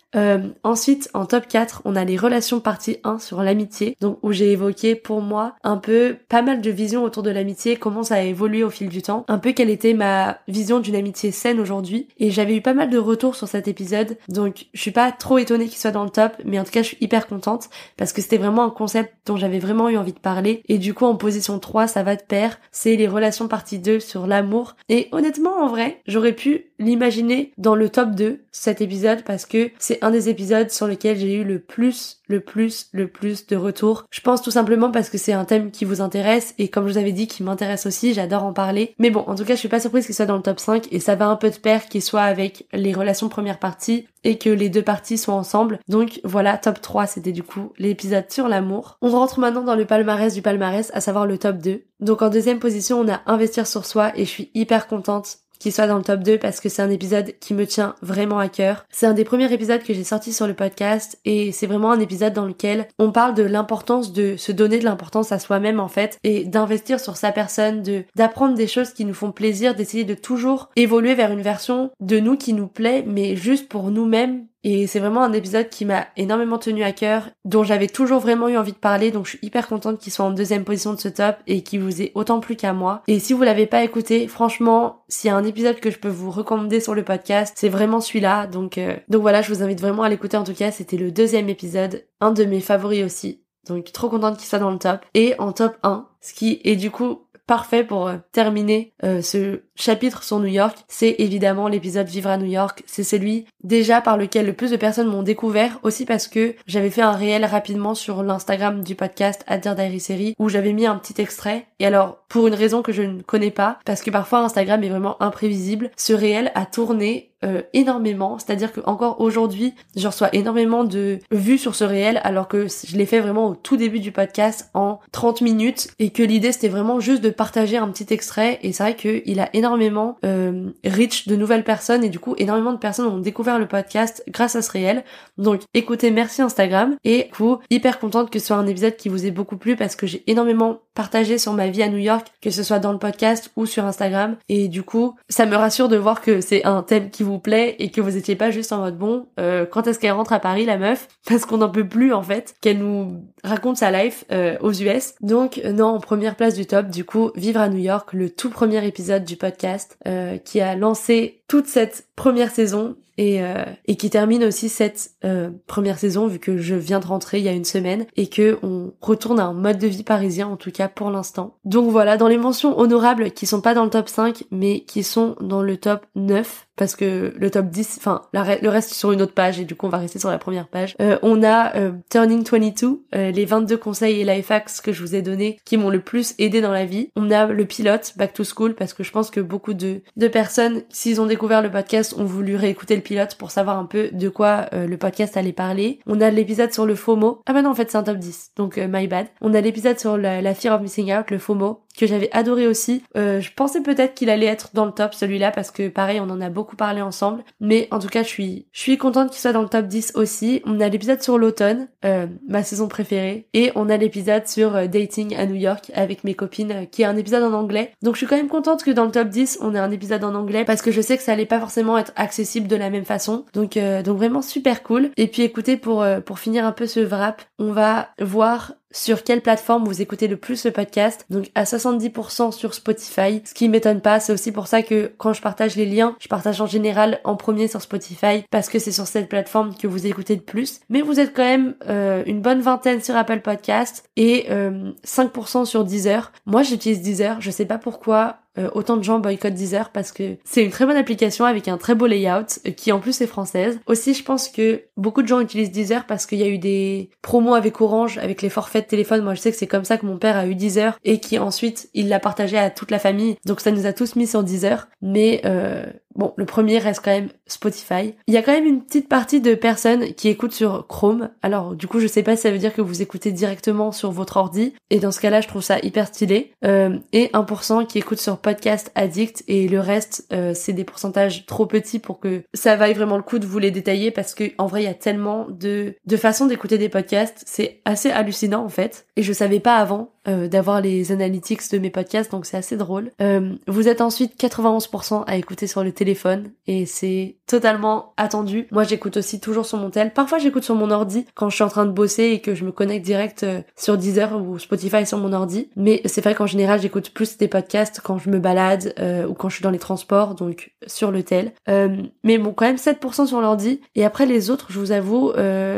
[SPEAKER 3] ensuite en top 4 on a les relations partie 1 sur l'amitié donc où j'ai évoqué pour moi un peu pas mal de visions autour de l'amitié, comment ça a évolué au fil du temps, un peu quelle était ma vision d'une amitié saine aujourd'hui et j'avais eu pas mal de retours sur cet épisode donc je suis pas trop étonnée qu'il soit dans le top mais en tout cas je suis hyper contente parce que c'était vraiment un concept dont j'avais vraiment eu envie de parler. Et du coup, en position 3, ça va de pair. C'est les relations partie 2 sur l'amour. Et honnêtement, en vrai, j'aurais pu l'imaginer dans le top 2, cet épisode, parce que c'est un des épisodes sur lesquels j'ai eu le plus, le plus, le plus de retours. Je pense tout simplement parce que c'est un thème qui vous intéresse et comme je vous avais dit, qui m'intéresse aussi, j'adore en parler. Mais bon, en tout cas, je suis pas surprise qu'il soit dans le top 5 et ça va un peu de pair qu'il soit avec les relations première partie et que les deux parties soient ensemble. Donc voilà, top 3, c'était du coup l'épisode sur l'amour. On rentre maintenant dans le palmarès du palmarès, à savoir le top 2. Donc en deuxième position, on a investir sur soi et je suis hyper contente qu'il soit dans le top 2 parce que c'est un épisode qui me tient vraiment à cœur. C'est un des premiers épisodes que j'ai sorti sur le podcast et c'est vraiment un épisode dans lequel on parle de l'importance de se donner de l'importance à soi-même en fait et d'investir sur sa personne, de d'apprendre des choses qui nous font plaisir, d'essayer de toujours évoluer vers une version de nous qui nous plaît mais juste pour nous-mêmes et c'est vraiment un épisode qui m'a énormément tenu à cœur, dont j'avais toujours vraiment eu envie de parler, donc je suis hyper contente qu'il soit en deuxième position de ce top et qu'il vous ait autant plu qu'à moi. Et si vous l'avez pas écouté, franchement, s'il y a un épisode que je peux vous recommander sur le podcast, c'est vraiment celui-là. Donc, euh, donc voilà, je vous invite vraiment à l'écouter en tout cas. C'était le deuxième épisode, un de mes favoris aussi. Donc trop contente qu'il soit dans le top. Et en top 1, ce qui est du coup parfait pour euh, terminer euh, ce chapitre sur New York, c'est évidemment l'épisode Vivre à New York. C'est celui déjà par lequel le plus de personnes m'ont découvert, aussi parce que j'avais fait un réel rapidement sur l'Instagram du podcast à dire Diary où j'avais mis un petit extrait. Et alors, pour une raison que je ne connais pas, parce que parfois Instagram est vraiment imprévisible, ce réel a tourné euh, énormément, c'est-à-dire que encore aujourd'hui, je reçois énormément de vues sur ce réel alors que je l'ai fait vraiment au tout début du podcast en 30 minutes et que l'idée c'était vraiment juste de partager un petit extrait. Et c'est vrai qu'il a énormément euh, reach de nouvelles personnes et du coup énormément de personnes ont découvert le podcast grâce à ce réel. Donc écoutez, merci Instagram et du coup hyper contente que ce soit un épisode qui vous ait beaucoup plu parce que j'ai énormément partagé sur ma vie à New York, que ce soit dans le podcast ou sur Instagram. Et du coup ça me rassure de voir que c'est un thème qui vous plaît et que vous étiez pas juste en mode bon, euh, quand est-ce qu'elle rentre à Paris la meuf? Parce qu'on n'en peut plus en fait qu'elle nous raconte sa life euh, aux US. Donc non, en première place du top, du coup, Vivre à New York, le tout premier épisode du podcast euh, qui a lancé toute cette première saison et, euh, et qui termine aussi cette euh, première saison vu que je viens de rentrer il y a une semaine et que on retourne à un mode de vie parisien en tout cas pour l'instant. Donc voilà, dans les mentions honorables qui sont pas dans le top 5 mais qui sont dans le top 9 parce que le top 10, enfin le reste sur une autre page et du coup on va rester sur la première page. Euh, on a euh, Turning 22, euh, les 22 conseils et life hacks que je vous ai donnés qui m'ont le plus aidé dans la vie. On a le pilote Back to School parce que je pense que beaucoup de, de personnes, s'ils ont découvert le podcast, ont voulu réécouter le pilote pour savoir un peu de quoi le podcast allait parler. On a l'épisode sur le FOMO. Ah bah non en fait c'est un top 10, donc my bad. On a l'épisode sur la fear of missing out, le FOMO que j'avais adoré aussi. Euh, je pensais peut-être qu'il allait être dans le top celui-là parce que pareil on en a beaucoup parlé ensemble. Mais en tout cas je suis je suis contente qu'il soit dans le top 10 aussi. On a l'épisode sur l'automne, euh, ma saison préférée. Et on a l'épisode sur euh, dating à New York avec mes copines qui est un épisode en anglais. Donc je suis quand même contente que dans le top 10 on ait un épisode en anglais parce que je sais que ça allait pas forcément être accessible de la même façon. Donc donc vraiment super cool. Et puis écoutez pour pour finir un peu ce wrap, on va voir sur quelle plateforme vous écoutez le plus le podcast. Donc à 70% sur Spotify. Ce qui m'étonne pas, c'est aussi pour ça que quand je partage les liens, je partage en général en premier sur Spotify parce que c'est sur cette plateforme que vous écoutez le plus. Mais vous êtes quand même euh, une bonne vingtaine sur Apple Podcast et 5% euh, sur Deezer. Moi j'utilise Deezer, je sais pas pourquoi euh, autant de gens boycottent Deezer parce que c'est une très bonne application avec un très beau layout euh, qui en plus est française. Aussi, je pense que beaucoup de gens utilisent Deezer parce qu'il y a eu des promos avec Orange, avec les forfaits de téléphone. Moi, je sais que c'est comme ça que mon père a eu Deezer et qui ensuite il l'a partagé à toute la famille. Donc ça nous a tous mis sur Deezer. Mais euh, Bon, le premier reste quand même Spotify. Il y a quand même une petite partie de personnes qui écoutent sur Chrome. Alors, du coup, je sais pas si ça veut dire que vous écoutez directement sur votre ordi. Et dans ce cas-là, je trouve ça hyper stylé. Euh, et 1% qui écoutent sur Podcast Addict. Et le reste, euh, c'est des pourcentages trop petits pour que ça vaille vraiment le coup de vous les détailler parce que en vrai, il y a tellement de, de façons d'écouter des podcasts. C'est assez hallucinant, en fait. Et je savais pas avant euh, d'avoir les analytics de mes podcasts, donc c'est assez drôle. Euh, vous êtes ensuite 91% à écouter sur le téléphone et c'est totalement attendu. Moi j'écoute aussi toujours sur mon tel. Parfois j'écoute sur mon ordi quand je suis en train de bosser et que je me connecte direct euh, sur Deezer ou Spotify sur mon ordi. Mais c'est vrai qu'en général j'écoute plus des podcasts quand je me balade ou quand je suis dans les transports, donc sur le tel. mais bon quand même 7% sur l'ordi. Et après les autres, je vous avoue,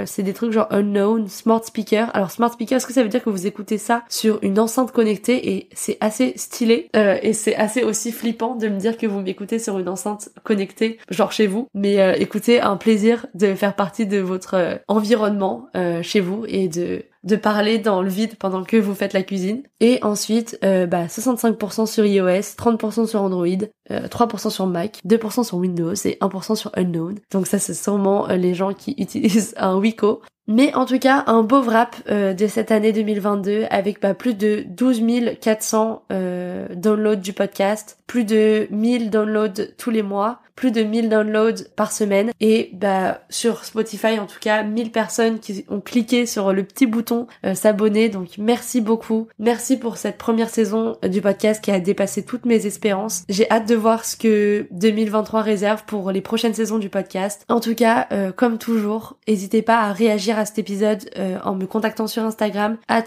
[SPEAKER 3] c'est des trucs genre unknown, smart speaker. Alors smart speaker, est-ce que ça veut dire que vous écoutez ça sur une enceinte connectée et c'est assez stylé euh, et c'est assez aussi flippant de me dire que vous m'écoutez sur une enceinte connectée, genre chez vous. Mais euh, écoutez, un plaisir de faire partie de votre euh, environnement chez vous et de de parler dans le vide pendant que vous faites la cuisine. Et ensuite, bah, 65% sur iOS, 30% sur Android, 3% sur Mac, 2% sur Windows et 1% sur Unknown. Donc ça, c'est sûrement les gens qui utilisent un Wiko. Mais en tout cas, un beau wrap euh, de cette année 2022 avec bah, plus de 12 400 euh, downloads du podcast, plus de 1000 downloads tous les mois, plus de 1000 downloads par semaine et bah sur Spotify en tout cas 1000 personnes qui ont cliqué sur le petit bouton euh, s'abonner. Donc merci beaucoup. Merci pour cette première saison du podcast qui a dépassé toutes mes espérances. J'ai hâte de voir ce que 2023 réserve pour les prochaines saisons du podcast. En tout cas euh, comme toujours n'hésitez pas à réagir à cet épisode euh, en me contactant sur Instagram at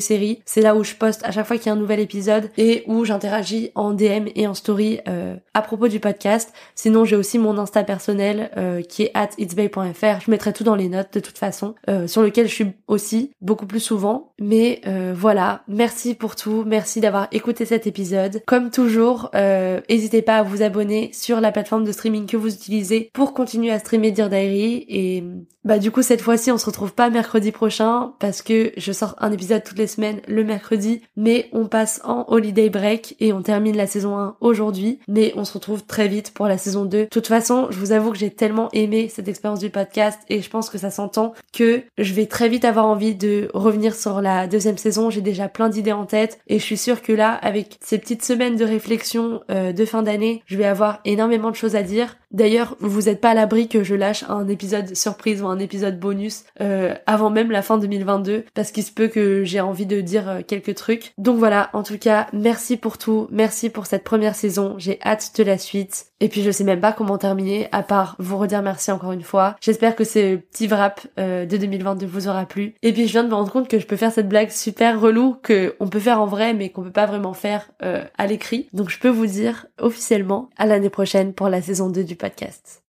[SPEAKER 3] Série c'est là où je poste à chaque fois qu'il y a un nouvel épisode et où j'interagis en DM et en story à propos du podcast Sinon, j'ai aussi mon Insta personnel euh, qui est at itsbay.fr. Je mettrai tout dans les notes de toute façon, euh, sur lequel je suis aussi beaucoup plus souvent. Mais euh, voilà, merci pour tout, merci d'avoir écouté cet épisode. Comme toujours, n'hésitez pas à vous abonner sur la plateforme de streaming que vous utilisez pour continuer à streamer Dear Diary. Et bah du coup, cette fois-ci, on se retrouve pas mercredi prochain parce que je sors un épisode toutes les semaines le mercredi, mais on passe en holiday break et on termine la saison 1 aujourd'hui. Mais on se retrouve très vite pour la saison de toute façon, je vous avoue que j'ai tellement aimé cette expérience du podcast et je pense que ça s'entend que je vais très vite avoir envie de revenir sur la deuxième saison. J'ai déjà plein d'idées en tête et je suis sûre que là, avec ces petites semaines de réflexion euh, de fin d'année, je vais avoir énormément de choses à dire. D'ailleurs, vous n'êtes pas à l'abri que je lâche un épisode surprise ou un épisode bonus euh, avant même la fin 2022 parce qu'il se peut que j'ai envie de dire euh, quelques trucs. Donc voilà, en tout cas, merci pour tout, merci pour cette première saison, j'ai hâte de la suite. Et puis je sais même pas comment terminer à part vous redire merci encore une fois. J'espère que ce petit wrap euh, de 2022 vous aura plu. Et puis je viens de me rendre compte que je peux faire cette blague super relou que on peut faire en vrai mais qu'on peut pas vraiment faire à l'écrit. Donc je peux vous dire officiellement à l'année prochaine pour la saison 2 du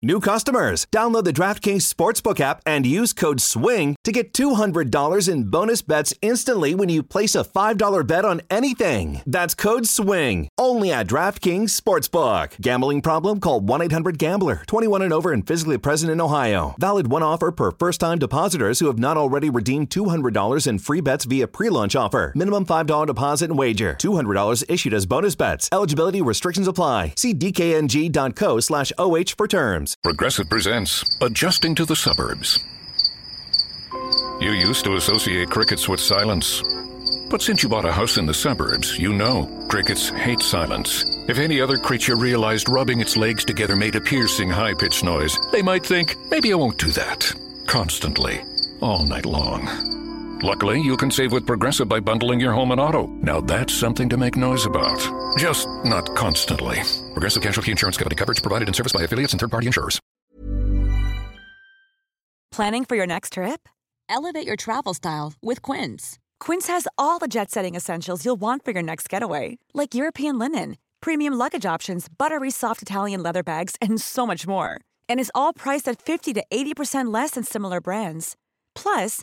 [SPEAKER 8] New customers, download the DraftKings Sportsbook app and use code SWING to get $200 in bonus bets instantly when you place a $5 bet on anything. That's code SWING, only at DraftKings Sportsbook. Gambling problem? Call 1 800 Gambler, 21 and over and physically present in Ohio. Valid one offer per first time depositors who have not already redeemed $200 in free bets via pre launch offer. Minimum $5 deposit and wager. $200 issued as bonus bets. Eligibility restrictions apply. See DKNG.co slash OH for terms.
[SPEAKER 9] Progressive presents Adjusting to the Suburbs. You used to associate crickets with silence. But since you bought a house in the suburbs, you know crickets hate silence. If any other creature realized rubbing its legs together made a piercing, high pitched noise, they might think, maybe I won't do that. Constantly, all night long. Luckily, you can save with Progressive by bundling your home and auto. Now that's something to make noise about. Just not constantly. Progressive Casualty Insurance Company coverage provided in service by affiliates and third party insurers.
[SPEAKER 10] Planning for your next trip? Elevate your travel style with Quince. Quince has all the jet setting essentials you'll want for your next getaway, like European linen, premium luggage options, buttery soft Italian leather bags, and so much more. And is all priced at 50 to 80% less than similar brands. Plus,